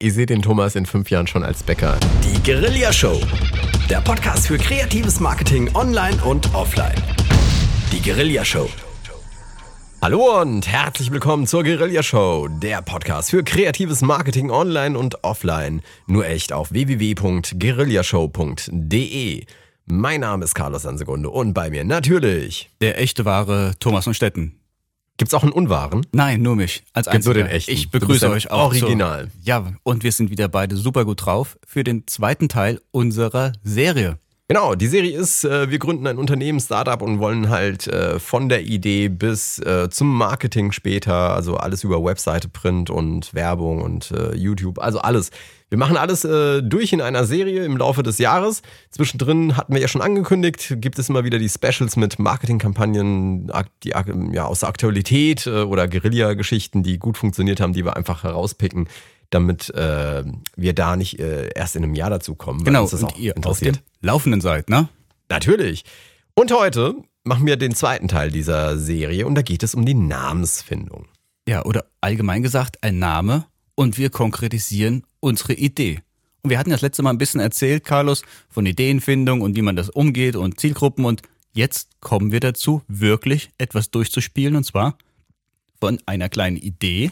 Ich sehe den Thomas in fünf Jahren schon als Bäcker. Die Guerilla Show. Der Podcast für kreatives Marketing online und offline. Die Guerilla Show. Hallo und herzlich willkommen zur Guerilla Show, der Podcast für kreatives Marketing online und offline. Nur echt auf www.guerillashow.de. Mein Name ist Carlos Ansegunde und bei mir natürlich Der echte wahre Thomas von Stetten. Gibt's auch einen Unwahren? Nein, nur mich als Gibt's nur den echten. Ich begrüße euch auch. Original. Zur, ja, und wir sind wieder beide super gut drauf für den zweiten Teil unserer Serie. Genau, die Serie ist, äh, wir gründen ein Unternehmen, Startup und wollen halt äh, von der Idee bis äh, zum Marketing später, also alles über Webseite, Print und Werbung und äh, YouTube, also alles. Wir machen alles äh, durch in einer Serie im Laufe des Jahres. Zwischendrin hatten wir ja schon angekündigt, gibt es immer wieder die Specials mit Marketingkampagnen, die ja, aus der Aktualität äh, oder Guerilla-Geschichten, die gut funktioniert haben, die wir einfach herauspicken, damit äh, wir da nicht äh, erst in einem Jahr dazu kommen. weil Genau, uns das und auch ihr auf interessiert. dem Laufenden seid, ne? Natürlich. Und heute machen wir den zweiten Teil dieser Serie und da geht es um die Namensfindung. Ja, oder allgemein gesagt, ein Name und wir konkretisieren unsere Idee. Und wir hatten das letzte Mal ein bisschen erzählt, Carlos, von Ideenfindung und wie man das umgeht und Zielgruppen und jetzt kommen wir dazu, wirklich etwas durchzuspielen und zwar von einer kleinen Idee,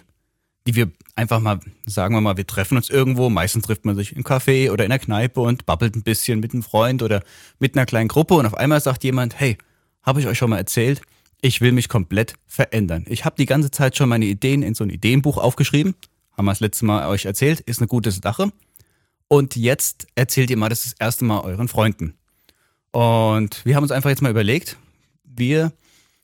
die wir einfach mal, sagen wir mal, wir treffen uns irgendwo, meistens trifft man sich im Café oder in der Kneipe und babbelt ein bisschen mit einem Freund oder mit einer kleinen Gruppe und auf einmal sagt jemand, hey, habe ich euch schon mal erzählt, ich will mich komplett verändern. Ich habe die ganze Zeit schon meine Ideen in so ein Ideenbuch aufgeschrieben, haben wir das letzte Mal euch erzählt, ist eine gute Sache. Und jetzt erzählt ihr mal das, das erste Mal euren Freunden. Und wir haben uns einfach jetzt mal überlegt, wir,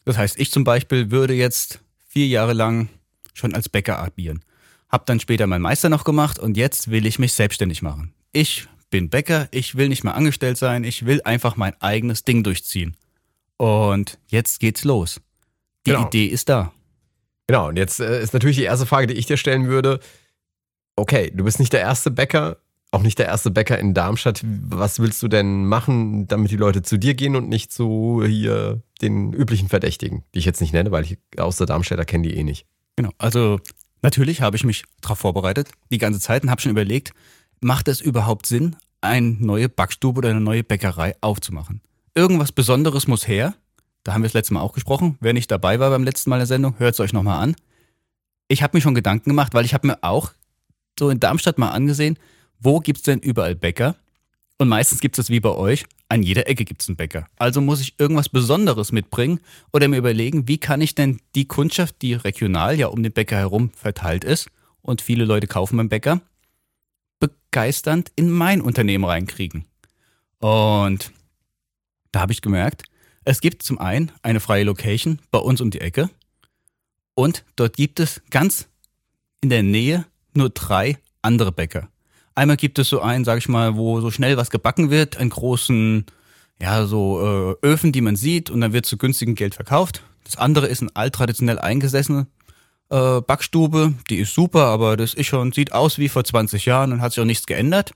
das heißt ich zum Beispiel, würde jetzt vier Jahre lang schon als Bäcker agieren. Hab dann später meinen Meister noch gemacht und jetzt will ich mich selbstständig machen. Ich bin Bäcker, ich will nicht mehr angestellt sein, ich will einfach mein eigenes Ding durchziehen. Und jetzt geht's los. Die Genau. Idee ist da. Genau, und jetzt äh, ist natürlich die erste Frage, die ich dir stellen würde. Okay, du bist nicht der erste Bäcker, auch nicht der erste Bäcker in Darmstadt. Was willst du denn machen, damit die Leute zu dir gehen und nicht zu hier den üblichen Verdächtigen, die ich jetzt nicht nenne, weil ich außer Darmstädter kenne die eh nicht. Genau. Also natürlich habe ich mich darauf vorbereitet, die ganze Zeit und habe schon überlegt, macht es überhaupt Sinn, eine neue Backstube oder eine neue Bäckerei aufzumachen? Irgendwas Besonderes muss her. Da haben wir das letzte Mal auch gesprochen. Wer nicht dabei war beim letzten Mal der Sendung, hört es euch nochmal an. Ich habe mir schon Gedanken gemacht, weil ich habe mir auch so in Darmstadt mal angesehen, wo gibt's denn überall Bäcker? Und meistens gibt es wie bei euch, an jeder Ecke gibt es einen Bäcker. Also muss ich irgendwas Besonderes mitbringen oder mir überlegen, wie kann ich denn die Kundschaft, die regional ja um den Bäcker herum verteilt ist und viele Leute kaufen beim Bäcker, begeisternd in mein Unternehmen reinkriegen. Und da habe ich gemerkt, es gibt zum einen eine freie Location bei uns um die Ecke und dort gibt es ganz in der Nähe nur drei andere Bäcker. Einmal gibt es so einen, sag ich mal, wo so schnell was gebacken wird, einen großen, ja, so äh, Öfen, die man sieht und dann wird zu günstigem Geld verkauft. Das andere ist ein alttraditionell eingesessene äh, Backstube, die ist super, aber das ist schon, sieht aus wie vor 20 Jahren und hat sich auch nichts geändert.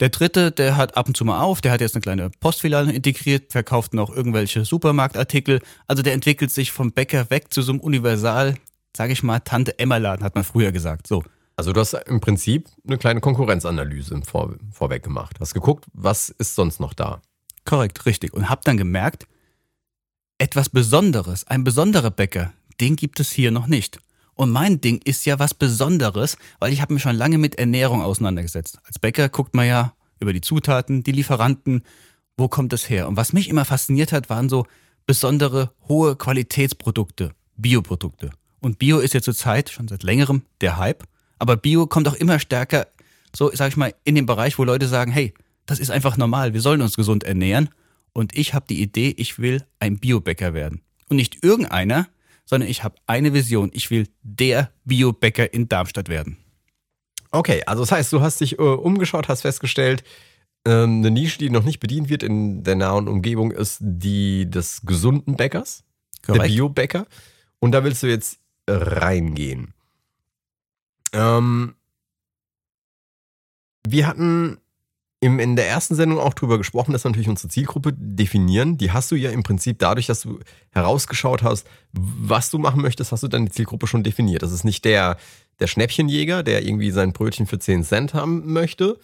Der dritte, der hat ab und zu mal auf, der hat jetzt eine kleine Postfiliale integriert, verkauft noch irgendwelche Supermarktartikel. Also der entwickelt sich vom Bäcker weg zu so einem Universal, sag ich mal, Tante Emma Laden, hat man früher gesagt. So. Also du hast im Prinzip eine kleine Konkurrenzanalyse Vor vorweg gemacht. Hast geguckt, was ist sonst noch da? Korrekt, richtig. Und hab dann gemerkt, etwas Besonderes, ein besonderer Bäcker, den gibt es hier noch nicht. Und mein Ding ist ja was Besonderes, weil ich habe mich schon lange mit Ernährung auseinandergesetzt. Als Bäcker guckt man ja über die Zutaten, die Lieferanten, wo kommt es her? Und was mich immer fasziniert hat, waren so besondere hohe Qualitätsprodukte, Bioprodukte. Und Bio ist ja zurzeit schon seit längerem der Hype, aber Bio kommt auch immer stärker, so sag ich mal, in den Bereich, wo Leute sagen, hey, das ist einfach normal, wir sollen uns gesund ernähren. Und ich habe die Idee, ich will ein Biobäcker werden. Und nicht irgendeiner, sondern ich habe eine Vision. Ich will der Biobäcker in Darmstadt werden. Okay, also das heißt, du hast dich äh, umgeschaut, hast festgestellt, ähm, eine Nische, die noch nicht bedient wird in der nahen Umgebung, ist die des gesunden Bäckers, der Korrekt. Biobäcker. Und da willst du jetzt reingehen. Ähm, wir hatten im, in der ersten Sendung auch drüber gesprochen, dass wir natürlich unsere Zielgruppe definieren. Die hast du ja im Prinzip dadurch, dass du herausgeschaut hast, was du machen möchtest, hast du deine Zielgruppe schon definiert. Das ist nicht der, der Schnäppchenjäger, der irgendwie sein Brötchen für 10 Cent haben möchte.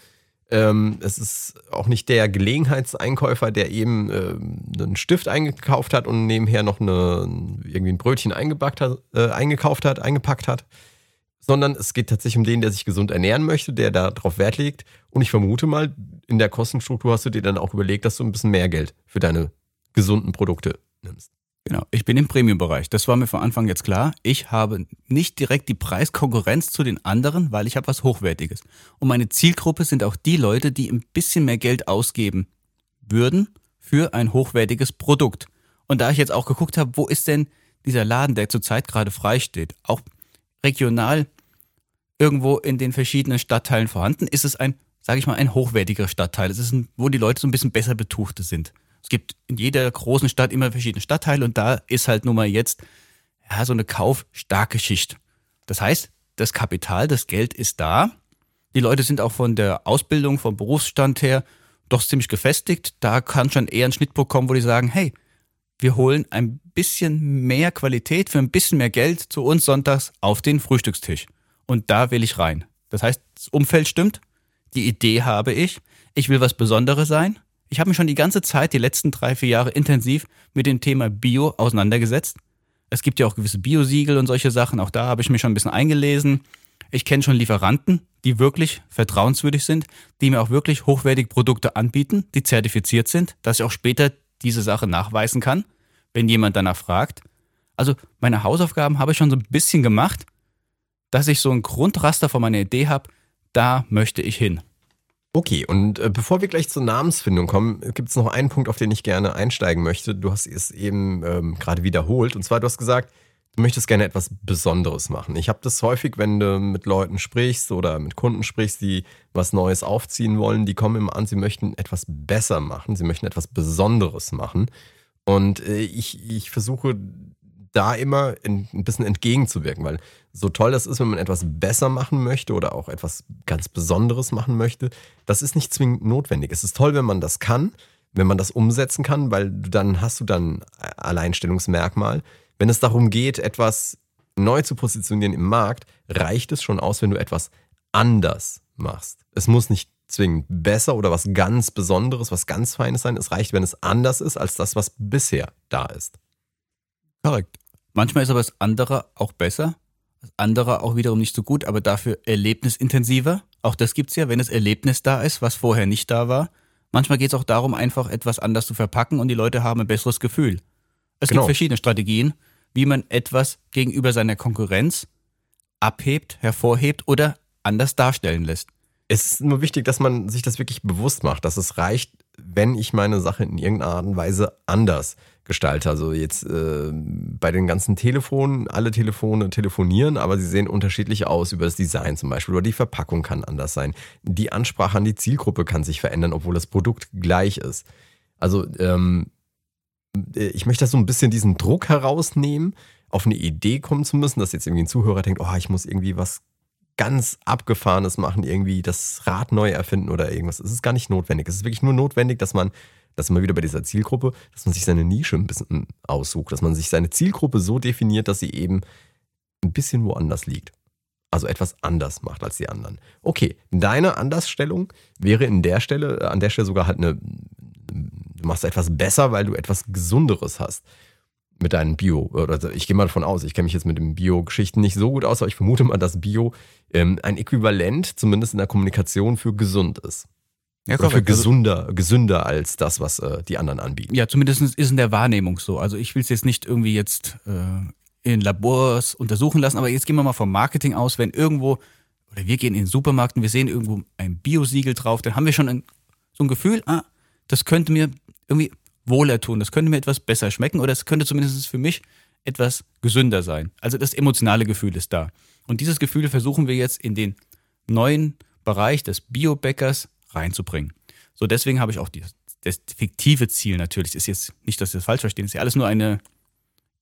Ähm, es ist auch nicht der Gelegenheitseinkäufer, der eben äh, einen Stift eingekauft hat und nebenher noch eine, irgendwie ein Brötchen eingepackt hat, äh, eingekauft hat, eingepackt hat sondern es geht tatsächlich um den, der sich gesund ernähren möchte, der darauf Wert legt. Und ich vermute mal, in der Kostenstruktur hast du dir dann auch überlegt, dass du ein bisschen mehr Geld für deine gesunden Produkte nimmst. Genau, ich bin im Premium-Bereich. Das war mir von Anfang jetzt klar. Ich habe nicht direkt die Preiskonkurrenz zu den anderen, weil ich habe was Hochwertiges. Und meine Zielgruppe sind auch die Leute, die ein bisschen mehr Geld ausgeben würden für ein hochwertiges Produkt. Und da ich jetzt auch geguckt habe, wo ist denn dieser Laden, der zurzeit gerade frei steht, auch regional irgendwo in den verschiedenen Stadtteilen vorhanden, ist es ein, sage ich mal, ein hochwertiger Stadtteil. Es ist ein, wo die Leute so ein bisschen besser betuchte sind. Es gibt in jeder großen Stadt immer verschiedene Stadtteile und da ist halt nun mal jetzt ja, so eine kaufstarke Schicht. Das heißt, das Kapital, das Geld ist da. Die Leute sind auch von der Ausbildung, vom Berufsstand her doch ziemlich gefestigt. Da kann schon eher ein Schnittpunkt kommen, wo die sagen, hey, wir holen ein bisschen mehr Qualität für ein bisschen mehr Geld zu uns sonntags auf den Frühstückstisch. Und da will ich rein. Das heißt, das Umfeld stimmt, die Idee habe ich, ich will was Besonderes sein. Ich habe mich schon die ganze Zeit, die letzten drei, vier Jahre intensiv mit dem Thema Bio auseinandergesetzt. Es gibt ja auch gewisse Biosiegel und solche Sachen, auch da habe ich mich schon ein bisschen eingelesen. Ich kenne schon Lieferanten, die wirklich vertrauenswürdig sind, die mir auch wirklich hochwertige Produkte anbieten, die zertifiziert sind, dass ich auch später diese Sache nachweisen kann, wenn jemand danach fragt. Also meine Hausaufgaben habe ich schon so ein bisschen gemacht, dass ich so ein Grundraster von meiner Idee habe, da möchte ich hin. Okay, und äh, bevor wir gleich zur Namensfindung kommen, gibt es noch einen Punkt, auf den ich gerne einsteigen möchte. Du hast es eben ähm, gerade wiederholt. Und zwar, du hast gesagt, möchtest gerne etwas Besonderes machen. Ich habe das häufig, wenn du mit Leuten sprichst oder mit Kunden sprichst, die was Neues aufziehen wollen, die kommen immer an, sie möchten etwas besser machen, sie möchten etwas Besonderes machen. Und äh, ich, ich versuche da immer ein bisschen entgegenzuwirken, weil so toll das ist, wenn man etwas besser machen möchte oder auch etwas ganz Besonderes machen möchte, das ist nicht zwingend notwendig. Es ist toll, wenn man das kann, wenn man das umsetzen kann, weil dann hast du dann Alleinstellungsmerkmal. Wenn es darum geht, etwas neu zu positionieren im Markt, reicht es schon aus, wenn du etwas anders machst. Es muss nicht zwingend besser oder was ganz Besonderes, was ganz Feines sein. Es reicht, wenn es anders ist als das, was bisher da ist. Korrekt. Manchmal ist aber das andere auch besser, das andere auch wiederum nicht so gut, aber dafür erlebnisintensiver. Auch das gibt es ja, wenn das Erlebnis da ist, was vorher nicht da war. Manchmal geht es auch darum, einfach etwas anders zu verpacken und die Leute haben ein besseres Gefühl. Es genau. gibt verschiedene Strategien, wie man etwas gegenüber seiner Konkurrenz abhebt, hervorhebt oder anders darstellen lässt. Es ist nur wichtig, dass man sich das wirklich bewusst macht, dass es reicht, wenn ich meine Sache in irgendeiner Art und Weise anders gestalte. Also jetzt äh, bei den ganzen Telefonen, alle Telefone telefonieren, aber sie sehen unterschiedlich aus über das Design zum Beispiel oder die Verpackung kann anders sein. Die Ansprache an die Zielgruppe kann sich verändern, obwohl das Produkt gleich ist. Also ähm, äh, ich möchte das so ein bisschen diesen Druck herausnehmen, auf eine Idee kommen zu müssen, dass jetzt irgendwie ein Zuhörer denkt, oh, ich muss irgendwie was ganz Abgefahrenes machen, irgendwie das Rad neu erfinden oder irgendwas. Es ist gar nicht notwendig. Es ist wirklich nur notwendig, dass man, das ist immer wieder bei dieser Zielgruppe, dass man sich seine Nische ein bisschen aussucht, dass man sich seine Zielgruppe so definiert, dass sie eben ein bisschen woanders liegt. Also etwas anders macht als die anderen. Okay, deine Andersstellung wäre in der Stelle, an der Stelle sogar halt eine, du machst etwas besser, weil du etwas Gesunderes hast mit deinen Bio, oder ich gehe mal davon aus, ich kenne mich jetzt mit den Bio-Geschichten nicht so gut aus, aber ich vermute mal, dass Bio ähm, ein Äquivalent, zumindest in der Kommunikation, für gesund ist. Ja, Oder für also gesunder, gesünder als das, was äh, die anderen anbieten. Ja, zumindest ist in der Wahrnehmung so. Also ich will es jetzt nicht irgendwie jetzt äh, in Labors untersuchen lassen, aber jetzt gehen wir mal vom Marketing aus, wenn irgendwo, oder wir gehen in den Supermarkt und wir sehen irgendwo ein Biosiegel drauf, dann haben wir schon ein, so ein Gefühl, ah, das könnte mir irgendwie wohler tun, das könnte mir etwas besser schmecken oder es könnte zumindest für mich etwas gesünder sein. Also das emotionale Gefühl ist da. Und dieses Gefühl versuchen wir jetzt in den neuen Bereich des Biobäckers reinzubringen. So, deswegen habe ich auch die, das fiktive Ziel natürlich. Ist jetzt nicht, dass Sie das falsch verstehen, ist ja alles nur eine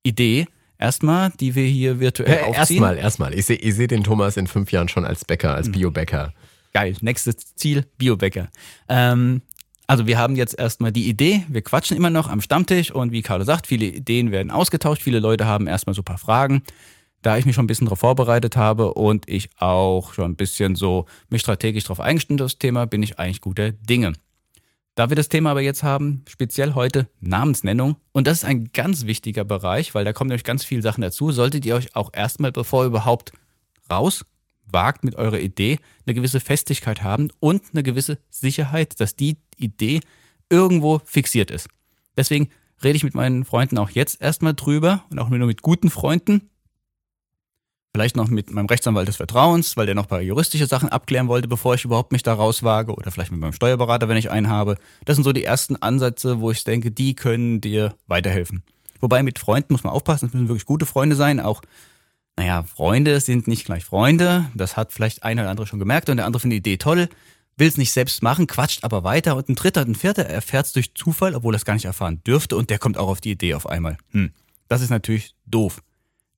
Idee. Erstmal, die wir hier virtuell ja, aufziehen. Erstmal, erstmal. Ich sehe seh den Thomas in fünf Jahren schon als Bäcker, als mhm. Biobäcker. Geil. Nächstes Ziel, Biobäcker. Ähm, also wir haben jetzt erstmal die Idee, wir quatschen immer noch am Stammtisch und wie Carlo sagt, viele Ideen werden ausgetauscht, viele Leute haben erstmal so ein paar Fragen. Da ich mich schon ein bisschen darauf vorbereitet habe und ich auch schon ein bisschen so mich strategisch darauf eingestimmt das Thema, bin ich eigentlich guter Dinge. Da wir das Thema aber jetzt haben, speziell heute Namensnennung, und das ist ein ganz wichtiger Bereich, weil da kommen nämlich ganz viele Sachen dazu, solltet ihr euch auch erstmal, bevor ihr überhaupt raus wagt mit eurer Idee, eine gewisse Festigkeit haben und eine gewisse Sicherheit, dass die Idee irgendwo fixiert ist. Deswegen rede ich mit meinen Freunden auch jetzt erstmal drüber und auch nur mit guten Freunden, Vielleicht noch mit meinem Rechtsanwalt des Vertrauens, weil der noch ein paar juristische Sachen abklären wollte, bevor ich überhaupt mich da rauswage. Oder vielleicht mit meinem Steuerberater, wenn ich einen habe. Das sind so die ersten Ansätze, wo ich denke, die können dir weiterhelfen. Wobei mit Freunden muss man aufpassen, es müssen wirklich gute Freunde sein. Auch, naja, Freunde sind nicht gleich Freunde. Das hat vielleicht einer oder andere schon gemerkt und der andere findet die Idee toll, will es nicht selbst machen, quatscht aber weiter und ein dritter, ein vierter erfährt es durch Zufall, obwohl er es gar nicht erfahren dürfte und der kommt auch auf die Idee auf einmal. Hm. Das ist natürlich doof.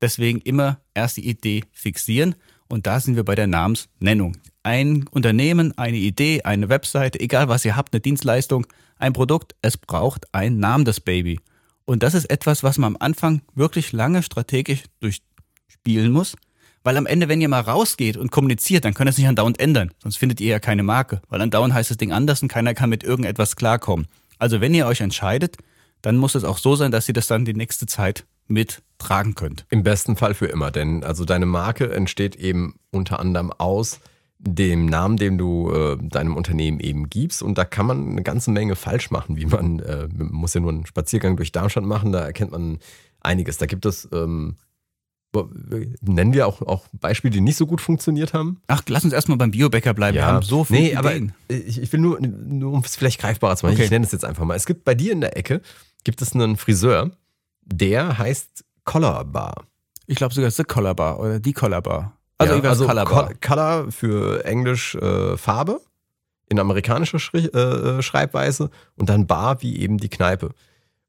Deswegen immer erst die Idee fixieren und da sind wir bei der Namensnennung. Ein Unternehmen, eine Idee, eine Webseite, egal was ihr habt, eine Dienstleistung, ein Produkt, es braucht einen Namen, das Baby. Und das ist etwas, was man am Anfang wirklich lange strategisch durchspielen muss, weil am Ende, wenn ihr mal rausgeht und kommuniziert, dann könnt ihr es nicht andauernd ändern, sonst findet ihr ja keine Marke, weil andauernd heißt das Ding anders und keiner kann mit irgendetwas klarkommen. Also wenn ihr euch entscheidet, dann muss es auch so sein, dass ihr das dann die nächste Zeit mittragen könnt. Im besten Fall für immer, denn also deine Marke entsteht eben unter anderem aus dem Namen, den du äh, deinem Unternehmen eben gibst. Und da kann man eine ganze Menge falsch machen, wie man, äh, muss ja nur einen Spaziergang durch Darmstadt machen, da erkennt man einiges. Da gibt es, ähm, nennen wir auch, auch Beispiele, die nicht so gut funktioniert haben. Ach, lass uns erstmal beim Biobäcker bleiben. Ja. Wir haben so viele nee, Ideen. aber ich, ich will nur, nur um es vielleicht greifbarer zu machen, Okay. ich nenne es jetzt einfach mal. Es gibt bei dir in der Ecke, gibt es einen Friseur, der heißt Collar Bar. Ich glaube sogar The Collar Bar oder die Collar Bar. Also, ja, also Color Bar. Col- Color für Englisch äh, Farbe in amerikanischer Schri äh, Schreibweise und dann Bar wie eben die Kneipe.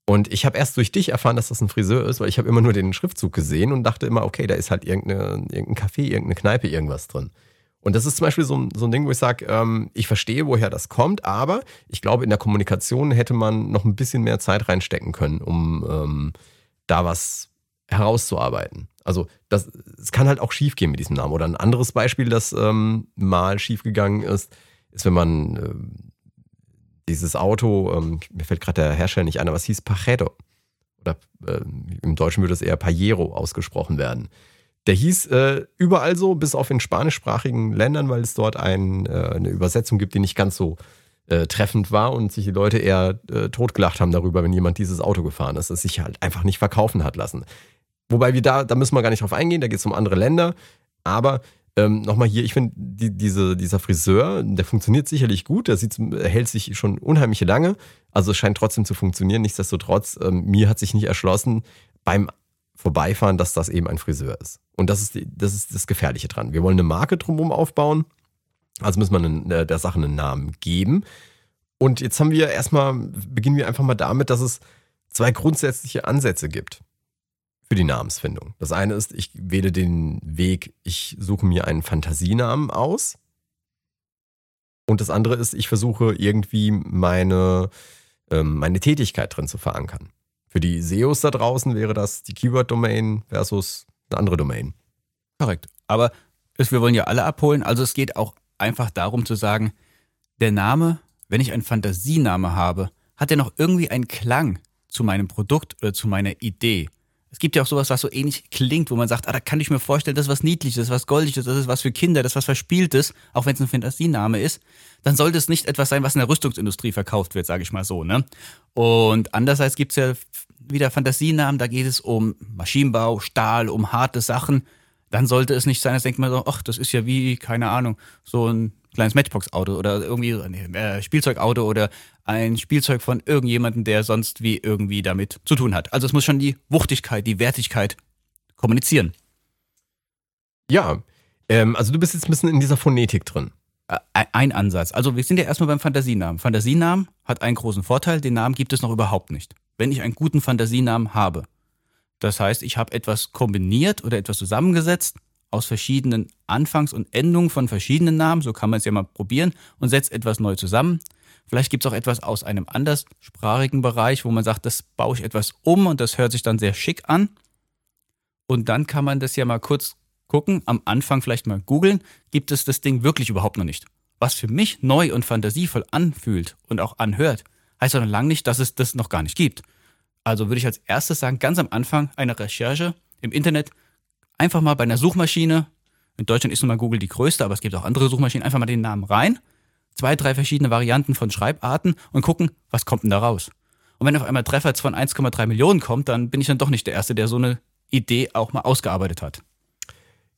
Und ich habe erst durch dich erfahren, dass das ein Friseur ist, weil ich habe immer nur den Schriftzug gesehen und dachte immer, okay, da ist halt irgendeine, irgendein Café, irgendeine Kneipe, irgendwas drin. Und das ist zum Beispiel so, ein- so ein Ding, wo ich sage, ähm, ich verstehe, woher das kommt, aber ich glaube, in der Kommunikation hätte man noch ein bisschen mehr Zeit reinstecken können, um ähm, da was herauszuarbeiten. Also das, es kann halt auch schief gehen mit diesem Namen. Oder ein anderes Beispiel, das ähm, mal schief gegangen ist, ist, wenn man ähm, dieses Auto, ähm, mir fällt gerade der Hersteller nicht ein, aber es hieß Pajero. Oder ähm, im Deutschen würde es eher Pajero ausgesprochen werden. Der hieß äh, überall so, bis auf in spanischsprachigen Ländern, weil es dort ein, äh, eine Übersetzung gibt, die nicht ganz so äh, treffend war und sich die Leute eher äh, totgelacht haben darüber, wenn jemand dieses Auto gefahren ist, das sich halt einfach nicht verkaufen hat lassen. Wobei wir da, da müssen wir gar nicht drauf eingehen, da geht es um andere Länder. Aber ähm, nochmal hier, ich finde, die, diese, dieser Friseur, der funktioniert sicherlich gut, der sieht, hält sich schon unheimlich lange. Also es scheint trotzdem zu funktionieren. Nichtsdestotrotz, ähm, mir hat sich nicht erschlossen beim Vorbeifahren, dass das eben ein Friseur ist. Und das ist, die, das ist das Gefährliche dran. Wir wollen eine Marke drumherum aufbauen. Also wir einen, äh, der Sache einen Namen geben. Und jetzt haben wir erstmal, beginnen wir einfach mal damit, dass es zwei grundsätzliche Ansätze gibt für die Namensfindung. Das eine ist, ich wähle den Weg, ich suche mir einen Fantasienamen aus. Und das andere ist, ich versuche irgendwie meine, ähm, meine Tätigkeit drin zu verankern. Für die SEOs da draußen wäre das die Keyword-Domain versus eine andere Domain. Korrekt. Aber es, wir wollen ja alle abholen. Also es geht auch einfach darum zu sagen, der Name, wenn ich einen Fantasiename habe, hat er noch irgendwie einen Klang zu meinem Produkt oder zu meiner Idee. Es gibt ja auch sowas, was so ähnlich klingt, wo man sagt, ah, da kann ich mir vorstellen, das ist was Niedliches, das ist was Goldiges, das ist was für Kinder, das ist was Verspieltes, auch wenn es ein Fantasiename ist, dann sollte es nicht etwas sein, was in der Rüstungsindustrie verkauft wird, sage ich mal so. Ne? Und andererseits gibt es ja wieder Fantasienamen, da geht es um Maschinenbau, Stahl, um harte Sachen. Dann sollte es nicht sein, dass denkt man so, ach, das ist ja wie, keine Ahnung, so ein kleines Matchbox-Auto oder irgendwie äh, Spielzeugauto oder ein Spielzeug von irgendjemandem, der sonst wie irgendwie damit zu tun hat. Also es muss schon die Wuchtigkeit, die Wertigkeit kommunizieren. Ja, ähm, also du bist jetzt ein bisschen in dieser Phonetik drin. Ein Ansatz. Also wir sind ja erstmal beim Fantasienamen. Fantasienamen hat einen großen Vorteil, den Namen gibt es noch überhaupt nicht. Wenn ich einen guten Fantasienamen habe. Das heißt, ich habe etwas kombiniert oder etwas zusammengesetzt aus verschiedenen Anfangs- und Endungen von verschiedenen Namen, so kann man es ja mal probieren, und setzt etwas neu zusammen. Vielleicht gibt es auch etwas aus einem anderssprachigen Bereich, wo man sagt, das baue ich etwas um und das hört sich dann sehr schick an. Und dann kann man das ja mal kurz gucken, am Anfang vielleicht mal googeln, gibt es das Ding wirklich überhaupt noch nicht. Was für mich neu und fantasievoll anfühlt und auch anhört, heißt doch noch lange nicht, dass es das noch gar nicht gibt. Also würde ich als erstes sagen, ganz am Anfang einer Recherche im Internet einfach mal bei einer Suchmaschine, in Deutschland ist nun mal Google die größte, aber es gibt auch andere Suchmaschinen, einfach mal den Namen rein, zwei, drei verschiedene Varianten von Schreibarten und gucken, was kommt denn da raus. Und wenn auf einmal Treffer von 1,3 Millionen kommt, dann bin ich dann doch nicht der Erste, der so eine Idee auch mal ausgearbeitet hat.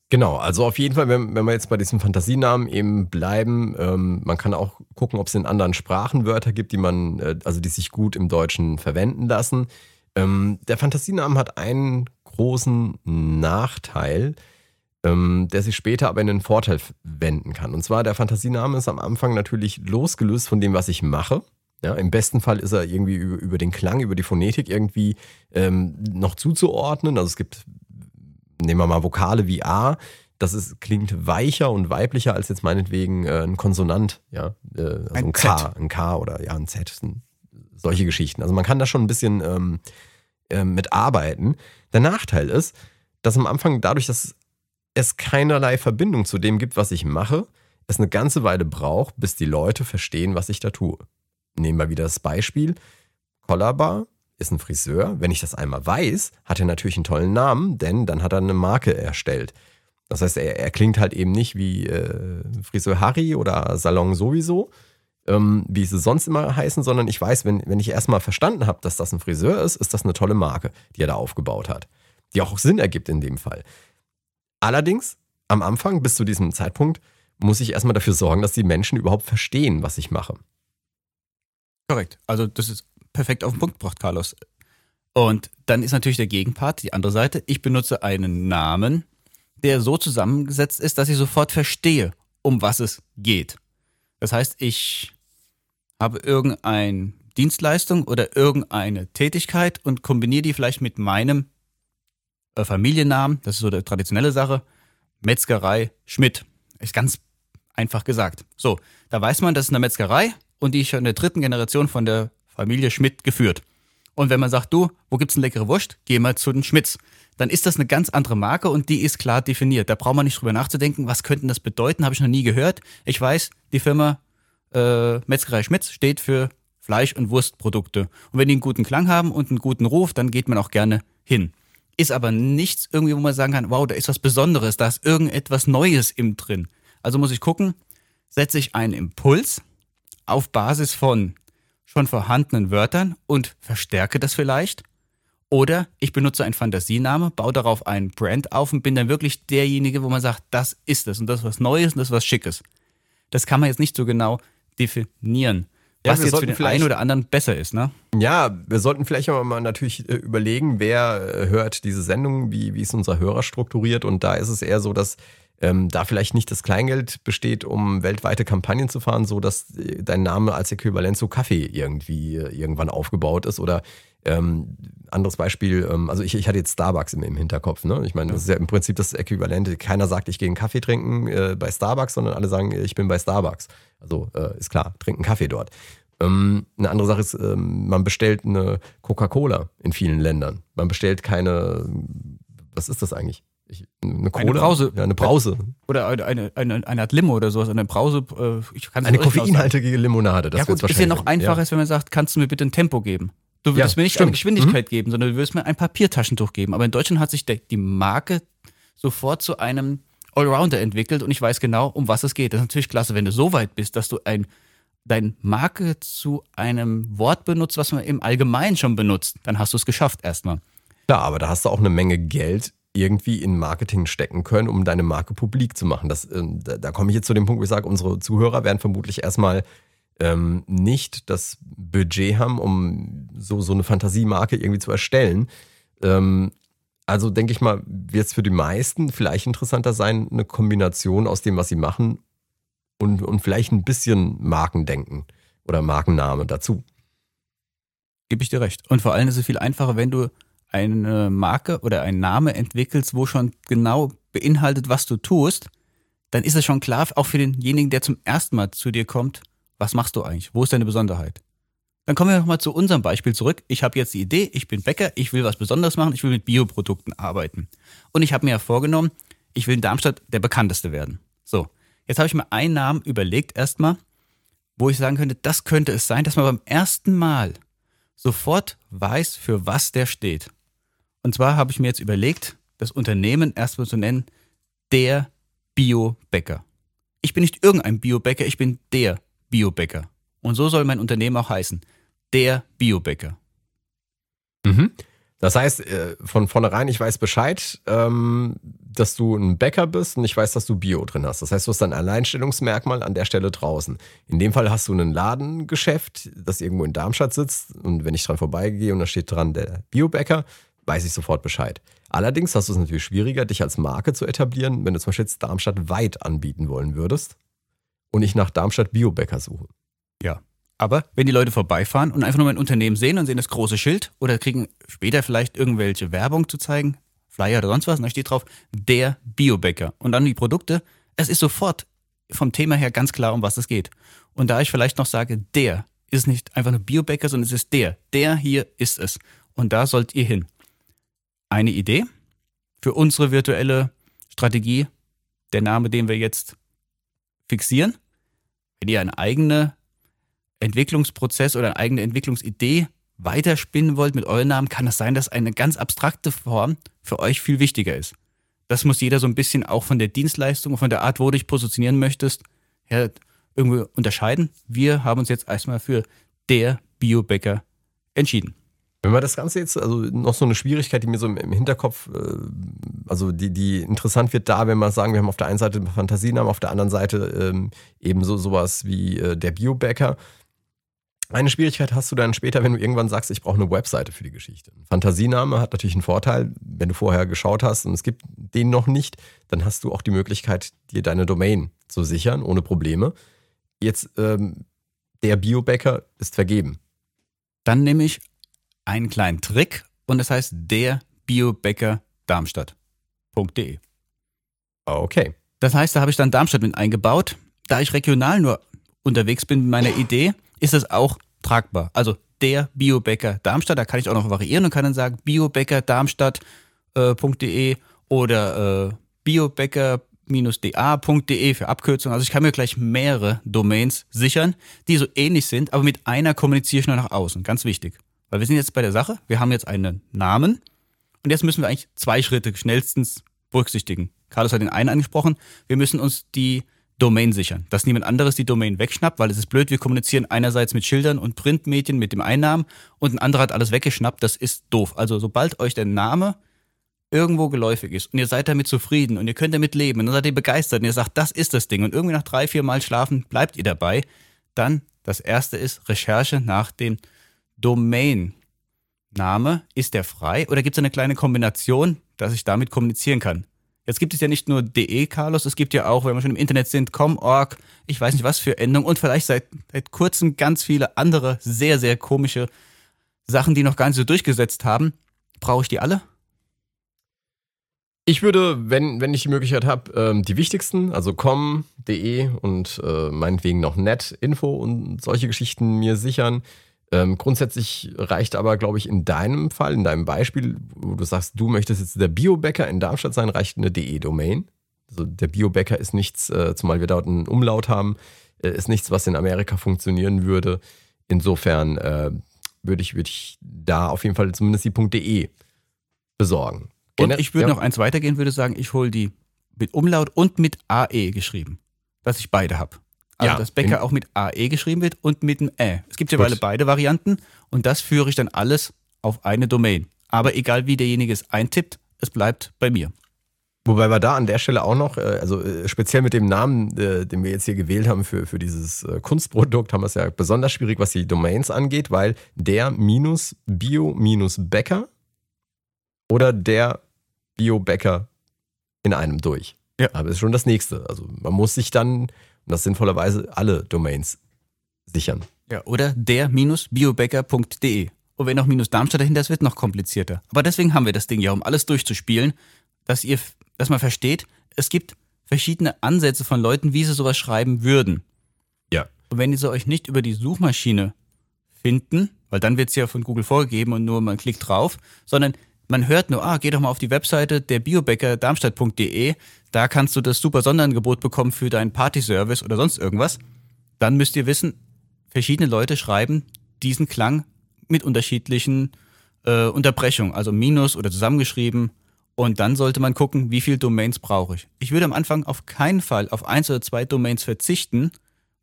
Genau, also auf jeden Fall, wenn, wenn wir jetzt bei diesem Fantasienamen eben bleiben, ähm, man kann auch gucken, ob es in anderen Sprachen Wörter gibt, die man, äh, also die sich gut im Deutschen verwenden lassen. Ähm, der Fantasienamen hat einen großen Nachteil, ähm, der sich später aber in den Vorteil wenden kann. Und zwar, der Fantasiename ist am Anfang natürlich losgelöst von dem, was ich mache. Ja, Im besten Fall ist er irgendwie über, über den Klang, über die Phonetik irgendwie ähm, noch zuzuordnen. Also es gibt nehmen wir mal Vokale wie A, das ist, klingt weicher und weiblicher als jetzt meinetwegen äh, ein Konsonant, ja. Äh, also ein, ein K, ein K oder ja, ein Z. solche Geschichten. Also man kann da schon ein bisschen ähm, äh, mit arbeiten. Der Nachteil ist, dass am Anfang dadurch, dass es keinerlei Verbindung zu dem gibt, was ich mache, es eine ganze Weile braucht, bis die Leute verstehen, was ich da tue. Nehmen wir wieder das Beispiel. Collarbar ist ein Friseur. Wenn ich das einmal weiß, hat er natürlich einen tollen Namen, denn dann hat er eine Marke erstellt. Das heißt, er, er klingt halt eben nicht wie äh, Friseur Harry oder Salon sowieso, ähm, wie sie sonst immer heißen, sondern ich weiß, wenn, wenn ich erstmal verstanden habe, dass das ein Friseur ist, ist das eine tolle Marke, die er da aufgebaut hat, die auch Sinn ergibt in dem Fall. Allerdings, am Anfang, bis zu diesem Zeitpunkt, muss ich erstmal dafür sorgen, dass die Menschen überhaupt verstehen, was ich mache. Korrekt. Also das ist perfekt auf den Punkt gebracht, Carlos. Und dann ist natürlich der Gegenpart, die andere Seite. Ich benutze einen Namen, der so zusammengesetzt ist, dass ich sofort verstehe, um was es geht. Das heißt, ich habe irgendeine Dienstleistung oder irgendeine Tätigkeit und kombiniere die vielleicht mit meinem äh, Familiennamen. Das ist so eine traditionelle Sache. Metzgerei Schmidt. Ist ganz einfach gesagt. So, da weiß man, das ist eine Metzgerei und die ist schon in der dritten Generation von der Familie Schmidt geführt. Und wenn man sagt, du, wo gibt's eine leckere Wurst? Geh mal zu den Schmidts. Dann ist das eine ganz andere Marke und die ist klar definiert. Da braucht man nicht drüber nachzudenken, was könnte das bedeuten, habe ich noch nie gehört. Ich weiß, die Firma äh, Metzgerei Schmitz steht für Fleisch- und Wurstprodukte. Und wenn die einen guten Klang haben und einen guten Ruf, dann geht man auch gerne hin. Ist aber nichts irgendwie, wo man sagen kann, wow, da ist was Besonderes, da ist irgendetwas Neues im drin. Also muss ich gucken, setze ich einen Impuls auf Basis von schon vorhandenen Wörtern und verstärke das vielleicht. Oder ich benutze einen Fantasiename, baue darauf einen Brand auf und bin dann wirklich derjenige, wo man sagt, das ist es und das ist was Neues und das ist was Schickes. Das kann man jetzt nicht so genau definieren, ja, was jetzt für den einen oder anderen besser ist, ne? Ja, wir sollten vielleicht aber mal natürlich äh, überlegen, wer äh, hört diese Sendung, wie, wie ist unser Hörer strukturiert und da ist es eher so, dass ähm, da vielleicht nicht das Kleingeld besteht, um weltweite Kampagnen zu fahren, so dass äh, dein Name als Äquivalent zu Kaffee irgendwie äh, irgendwann aufgebaut ist oder ähm, anderes Beispiel, ähm, also ich, ich hatte jetzt Starbucks im, im Hinterkopf. Ne? Ich meine, das ist ja im Prinzip das Äquivalent. Keiner sagt, ich gehe einen Kaffee trinken äh, bei Starbucks, sondern alle sagen, ich bin bei Starbucks. Also äh, ist klar, trinken Kaffee dort. Ähm, eine andere Sache ist, ähm, man bestellt eine Coca-Cola in vielen Ländern. Man bestellt keine, was ist das eigentlich? Ich, eine Cola? Eine Brause. Ja, eine Brause. Oder eine, eine, eine, eine Art Limo oder sowas. Eine Brause. Äh, ich eine koffeinhaltige Limonade. Das ja gut, ist ja noch einfacher, ja. wenn man sagt, kannst du mir bitte ein Tempo geben? Du würdest ja, mir nicht stimmt. eine Geschwindigkeit mhm. geben, sondern du würdest mir ein Papiertaschentuch geben. Aber in Deutschland hat sich die Marke sofort zu einem Allrounder entwickelt und ich weiß genau, um was es geht. Das ist natürlich klasse, wenn du so weit bist, dass du ein dein Marke zu einem Wort benutzt, was man im Allgemeinen schon benutzt, dann hast du es geschafft erstmal. Klar, aber da hast du auch eine Menge Geld irgendwie in Marketing stecken können, um deine Marke publik zu machen. Das, äh, da, da komme ich jetzt zu dem Punkt, wo ich sage, unsere Zuhörer werden vermutlich erstmal ähm, nicht das Budget haben, um so, so eine Fantasiemarke irgendwie zu erstellen. Ähm, also denke ich mal, wird es für die meisten vielleicht interessanter sein, eine Kombination aus dem, was sie machen und, und vielleicht ein bisschen Markendenken oder Markenname dazu. Gebe ich dir recht. Und vor allem ist es viel einfacher, wenn du eine Marke oder einen Name entwickelst, wo schon genau beinhaltet, was du tust, dann ist es schon klar, auch für denjenigen, der zum ersten Mal zu dir kommt, was machst du eigentlich? Wo ist deine Besonderheit? Dann kommen wir nochmal zu unserem Beispiel zurück. Ich habe jetzt die Idee, ich bin Bäcker, ich will was Besonderes machen, ich will mit Bioprodukten arbeiten. Und ich habe mir ja vorgenommen, ich will in Darmstadt der bekannteste werden. So, jetzt habe ich mir einen Namen überlegt erstmal, wo ich sagen könnte, das könnte es sein, dass man beim ersten Mal sofort weiß, für was der steht. Und zwar habe ich mir jetzt überlegt, das Unternehmen erstmal zu nennen, der Biobäcker. Ich bin nicht irgendein Biobäcker, ich bin der Biobäcker. Und so soll mein Unternehmen auch heißen. Der Biobäcker. Mhm. Das heißt, äh, von vornherein, ich weiß Bescheid, ähm, dass du ein Bäcker bist und ich weiß, dass du Bio drin hast. Das heißt, du hast ein Alleinstellungsmerkmal an der Stelle draußen. In dem Fall hast du ein Ladengeschäft, das irgendwo in Darmstadt sitzt und wenn ich dran vorbeigehe und da steht dran der Biobäcker, weiß ich sofort Bescheid. Allerdings hast du es natürlich schwieriger, dich als Marke zu etablieren, wenn du zum Beispiel jetzt Darmstadt weit anbieten wollen würdest und ich nach Darmstadt Biobäcker suche. Ja. Aber wenn die Leute vorbeifahren und einfach nur mein Unternehmen sehen und sehen das große Schild oder kriegen später vielleicht irgendwelche Werbung zu zeigen, Flyer oder sonst was, und da steht drauf, der Biobäcker. Und dann die Produkte, es ist sofort vom Thema her ganz klar, um was es geht. Und da ich vielleicht noch sage, der ist nicht einfach nur Biobäcker, sondern es ist der. Der hier ist es. Und da sollt ihr hin. Eine Idee für unsere virtuelle Strategie, der Name, den wir jetzt fixieren. Wenn ihr eine eigene Entwicklungsprozess oder eine eigene Entwicklungsidee weiterspinnen wollt mit euren Namen, kann es sein, dass eine ganz abstrakte Form für euch viel wichtiger ist. Das muss jeder so ein bisschen auch von der Dienstleistung, von der Art, wo du dich positionieren möchtest, her irgendwie unterscheiden. Wir haben uns jetzt erstmal für der Biobäcker entschieden. Wenn wir das Ganze jetzt, also noch so eine Schwierigkeit, die mir so im Hinterkopf, äh, also die, die interessant wird da, wenn wir sagen, wir haben auf der einen Seite Fantasienamen, auf der anderen Seite ähm, eben so sowas wie äh, der Biobäcker. Eine Schwierigkeit hast du dann später, wenn du irgendwann sagst, ich brauche eine Webseite für die Geschichte. Ein Fantasiename hat natürlich einen Vorteil, wenn du vorher geschaut hast und es gibt den noch nicht, dann hast du auch die Möglichkeit, dir deine Domain zu sichern, ohne Probleme. Jetzt, ähm, der Biobäcker ist vergeben. Dann nehme ich einen kleinen Trick und das heißt der Biobäcker Darmstadt.de. Okay. Das heißt, da habe ich dann Darmstadt mit eingebaut. Da ich regional nur unterwegs bin mit meiner Idee, ist das auch tragbar. Also der Biobäcker Darmstadt, da kann ich auch noch variieren und kann dann sagen biobäcker Darmstadt.de äh, oder äh, biobäcker-da.de für Abkürzung. Also ich kann mir gleich mehrere Domains sichern, die so ähnlich sind, aber mit einer kommuniziere ich nur nach außen. Ganz wichtig. Weil wir sind jetzt bei der Sache, wir haben jetzt einen Namen. Und jetzt müssen wir eigentlich zwei Schritte schnellstens berücksichtigen. Carlos hat den einen angesprochen, wir müssen uns die Domain sichern, dass niemand anderes die Domain wegschnappt, weil es ist blöd, wir kommunizieren einerseits mit Schildern und Printmedien mit dem Einnamen und ein anderer hat alles weggeschnappt, das ist doof. Also sobald euch der Name irgendwo geläufig ist und ihr seid damit zufrieden und ihr könnt damit leben und dann seid ihr begeistert und ihr sagt, das ist das Ding und irgendwie nach drei, vier Mal schlafen bleibt ihr dabei, dann das erste ist Recherche nach dem Domain. Name, ist der frei oder gibt es eine kleine Kombination, dass ich damit kommunizieren kann? Jetzt gibt es ja nicht nur de, Carlos, es gibt ja auch, wenn wir schon im Internet sind, com.org, ich weiß nicht was für Endungen und vielleicht seit, seit kurzem ganz viele andere sehr, sehr komische Sachen, die noch gar nicht so durchgesetzt haben. Brauche ich die alle? Ich würde, wenn, wenn ich die Möglichkeit habe, ähm, die wichtigsten, also com, de und äh, meinetwegen noch net, Info und solche Geschichten mir sichern. Ähm, grundsätzlich reicht aber, glaube ich, in deinem Fall, in deinem Beispiel, wo du sagst, du möchtest jetzt der Biobäcker in Darmstadt sein, reicht eine DE-Domain. Also der Biobäcker ist nichts, äh, zumal wir dort einen Umlaut haben, äh, ist nichts, was in Amerika funktionieren würde. Insofern äh, würde ich, würd ich da auf jeden Fall zumindest die .de besorgen. Und ich würde ja. noch eins weitergehen, würde sagen, ich hole die mit Umlaut und mit AE geschrieben, dass ich beide habe. Also ja, dass Bäcker auch mit AE geschrieben wird und mit einem Ä. Es gibt ja beide Varianten und das führe ich dann alles auf eine Domain. Aber egal wie derjenige es eintippt, es bleibt bei mir. Wobei wir da an der Stelle auch noch, äh, also äh, speziell mit dem Namen, äh, den wir jetzt hier gewählt haben für, für dieses Kunstprodukt, haben wir es ja besonders schwierig, was die Domains angeht, weil der minus Bio minus Bäcker oder der Bio-Bäcker in einem durch. Ja. Aber ist schon das nächste. Also man muss sich dann das sinnvollerweise alle Domains sichern. Ja, oder der-biobäcker.de Und wenn noch minus Darmstadt dahinter ist, wird noch komplizierter. Aber deswegen haben wir das Ding ja, um alles durchzuspielen, dass ihr, dass man versteht, es gibt verschiedene Ansätze von Leuten, wie sie sowas schreiben würden. Ja. Und wenn diese euch nicht über die Suchmaschine finden, weil dann wird es ja von Google vorgegeben und nur man klickt drauf, sondern man hört nur, ah, geh doch mal auf die Webseite der Biobäcker darmstadt.de, da kannst du das super Sonderangebot bekommen für deinen Partyservice oder sonst irgendwas. Dann müsst ihr wissen, verschiedene Leute schreiben diesen Klang mit unterschiedlichen äh, Unterbrechungen, also Minus oder zusammengeschrieben. Und dann sollte man gucken, wie viele Domains brauche ich. Ich würde am Anfang auf keinen Fall auf eins oder zwei Domains verzichten,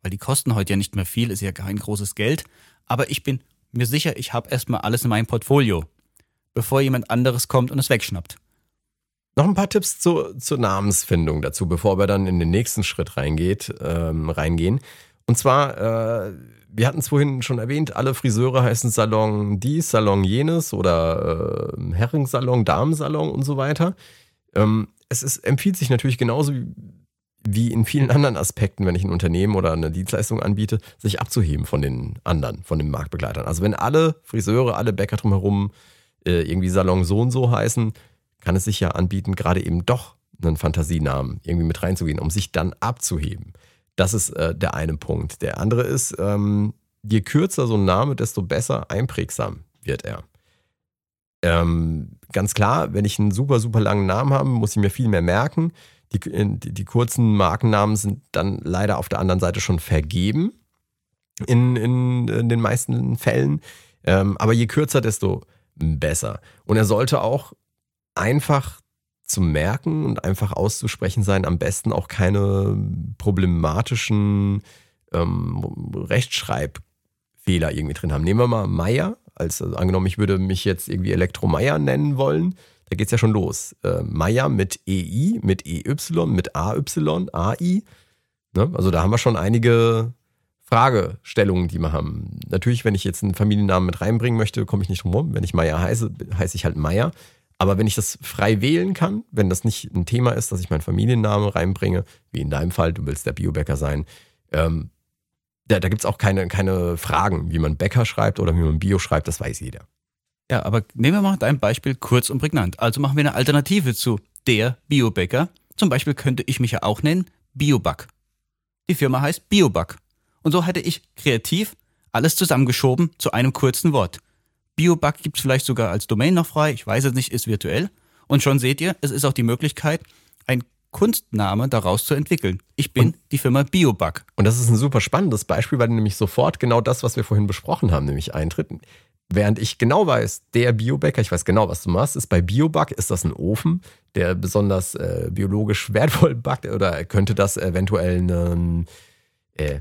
weil die kosten heute ja nicht mehr viel, ist ja kein großes Geld. Aber ich bin mir sicher, ich habe erstmal alles in meinem Portfolio, bevor jemand anderes kommt und es wegschnappt. Noch ein paar Tipps zu, zur Namensfindung dazu, bevor wir dann in den nächsten Schritt reingeht, ähm, reingehen. Und zwar, äh, wir hatten es vorhin schon erwähnt, alle Friseure heißen Salon dies, Salon jenes oder äh, Herrensalon, Damensalon und so weiter. Ähm, es ist, empfiehlt sich natürlich genauso wie, wie in vielen anderen Aspekten, wenn ich ein Unternehmen oder eine Dienstleistung anbiete, sich abzuheben von den anderen, von den Marktbegleitern. Also wenn alle Friseure, alle Bäcker drumherum äh, irgendwie Salon so und so heißen, kann es sich ja anbieten, gerade eben doch einen Fantasienamen irgendwie mit reinzugehen, um sich dann abzuheben. Das ist äh, der eine Punkt. Der andere ist, ähm, je kürzer so ein Name, desto besser einprägsam wird er. Ähm, ganz klar, wenn ich einen super, super langen Namen habe, muss ich mir viel mehr merken. Die, die, die, kurzen Markennamen sind dann leider auf der anderen Seite schon vergeben in, in, in den meisten Fällen. Ähm, aber je kürzer, desto besser. Und er sollte auch einfach zu merken und einfach auszusprechen sein, am besten auch keine problematischen ähm, Rechtschreibfehler irgendwie drin haben. Nehmen wir mal Meier, als also angenommen, ich würde mich jetzt irgendwie Elektromeier nennen wollen, da geht es ja schon los. Äh, Meier mit EI, mit EY, mit AY, AI. Ne? Also da haben wir schon einige Fragestellungen, die wir haben. Natürlich, wenn ich jetzt einen Familiennamen mit reinbringen möchte, komme ich nicht drum rum. Wenn ich Meier heiße, heiße ich halt Meier. Aber wenn ich das frei wählen kann, wenn das nicht ein Thema ist, dass ich meinen Familiennamen reinbringe, wie in deinem Fall, du willst der Biobäcker sein, ähm, da, da gibt es auch keine, keine Fragen, wie man Bäcker schreibt oder wie man Bio schreibt, das weiß jeder. Ja, aber nehmen wir mal dein Beispiel kurz und prägnant. Also machen wir eine Alternative zu der Biobäcker. Zum Beispiel könnte ich mich ja auch nennen Bioback. Die Firma heißt Bioback. Und so hätte ich kreativ alles zusammengeschoben zu einem kurzen Wort. Biobug gibt es vielleicht sogar als Domain noch frei, ich weiß es nicht, ist virtuell. Und schon seht ihr, es ist auch die Möglichkeit, ein Kunstname daraus zu entwickeln. Ich bin und, die Firma Biobug. Und das ist ein super spannendes Beispiel, weil nämlich sofort genau das, was wir vorhin besprochen haben, nämlich eintritt. Während ich genau weiß, der Biobäcker, ich weiß genau, was du machst, ist bei Biobug, ist das ein Ofen, der besonders äh, biologisch wertvoll backt oder könnte das eventuell ein, äh,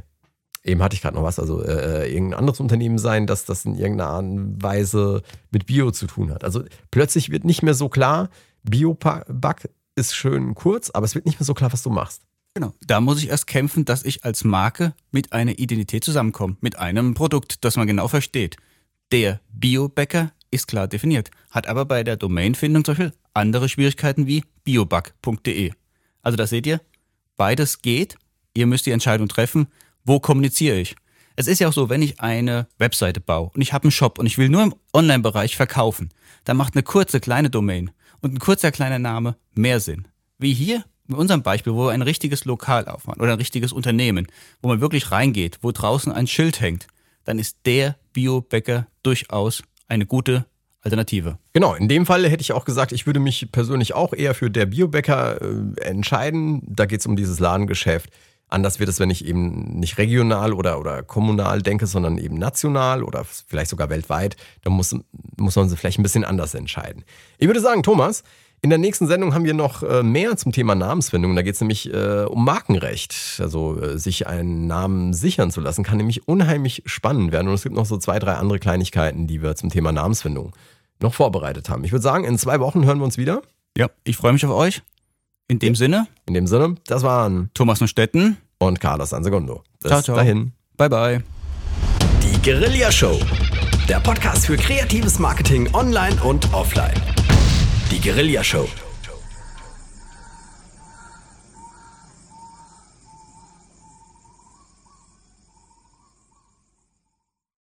eben hatte ich gerade noch was, also äh, äh, irgendein anderes Unternehmen sein, dass das in irgendeiner Art und Weise mit Bio zu tun hat. Also plötzlich wird nicht mehr so klar, Bio-Back ist schön kurz, aber es wird nicht mehr so klar, was du machst. Genau. Da muss ich erst kämpfen, dass ich als Marke mit einer Identität zusammenkomme, mit einem Produkt, das man genau versteht. Der Biobäcker ist klar definiert, hat aber bei der Domainfindung zum Beispiel andere Schwierigkeiten wie bioback.de. Also da seht ihr, beides geht. Ihr müsst die Entscheidung treffen, wo kommuniziere ich? Es ist ja auch so, wenn ich eine Webseite baue und ich habe einen Shop und ich will nur im Online-Bereich verkaufen, dann macht eine kurze kleine Domain und ein kurzer kleiner Name mehr Sinn. Wie hier in unserem Beispiel, wo wir ein richtiges Lokal aufmachen oder ein richtiges Unternehmen, wo man wirklich reingeht, wo draußen ein Schild hängt, dann ist der Biobäcker durchaus eine gute Alternative. Genau, in dem Fall hätte ich auch gesagt, ich würde mich persönlich auch eher für der Biobäcker äh, entscheiden. Da geht es um dieses Ladengeschäft. Anders wird es, wenn ich eben nicht regional oder, oder kommunal denke, sondern eben national oder vielleicht sogar weltweit. Da muss, muss man sich vielleicht ein bisschen anders entscheiden. Ich würde sagen, Thomas, in der nächsten Sendung haben wir noch äh, mehr zum Thema Namensfindung. Da geht es nämlich äh, um Markenrecht. Also äh, sich einen Namen sichern zu lassen, kann nämlich unheimlich spannend werden. Und es gibt noch so zwei, drei andere Kleinigkeiten, die wir zum Thema Namensfindung noch vorbereitet haben. Ich würde sagen, in zwei Wochen hören wir uns wieder. Ja, ich freue mich auf euch. In dem Sinne. In dem Sinne, das waren Thomas Neustetten und Carlos Sansegundo. Bis ciao, ciao. dahin. Bye, bye. Die Guerilla Show. Der Podcast für kreatives Marketing online und offline. Die Guerilla Show.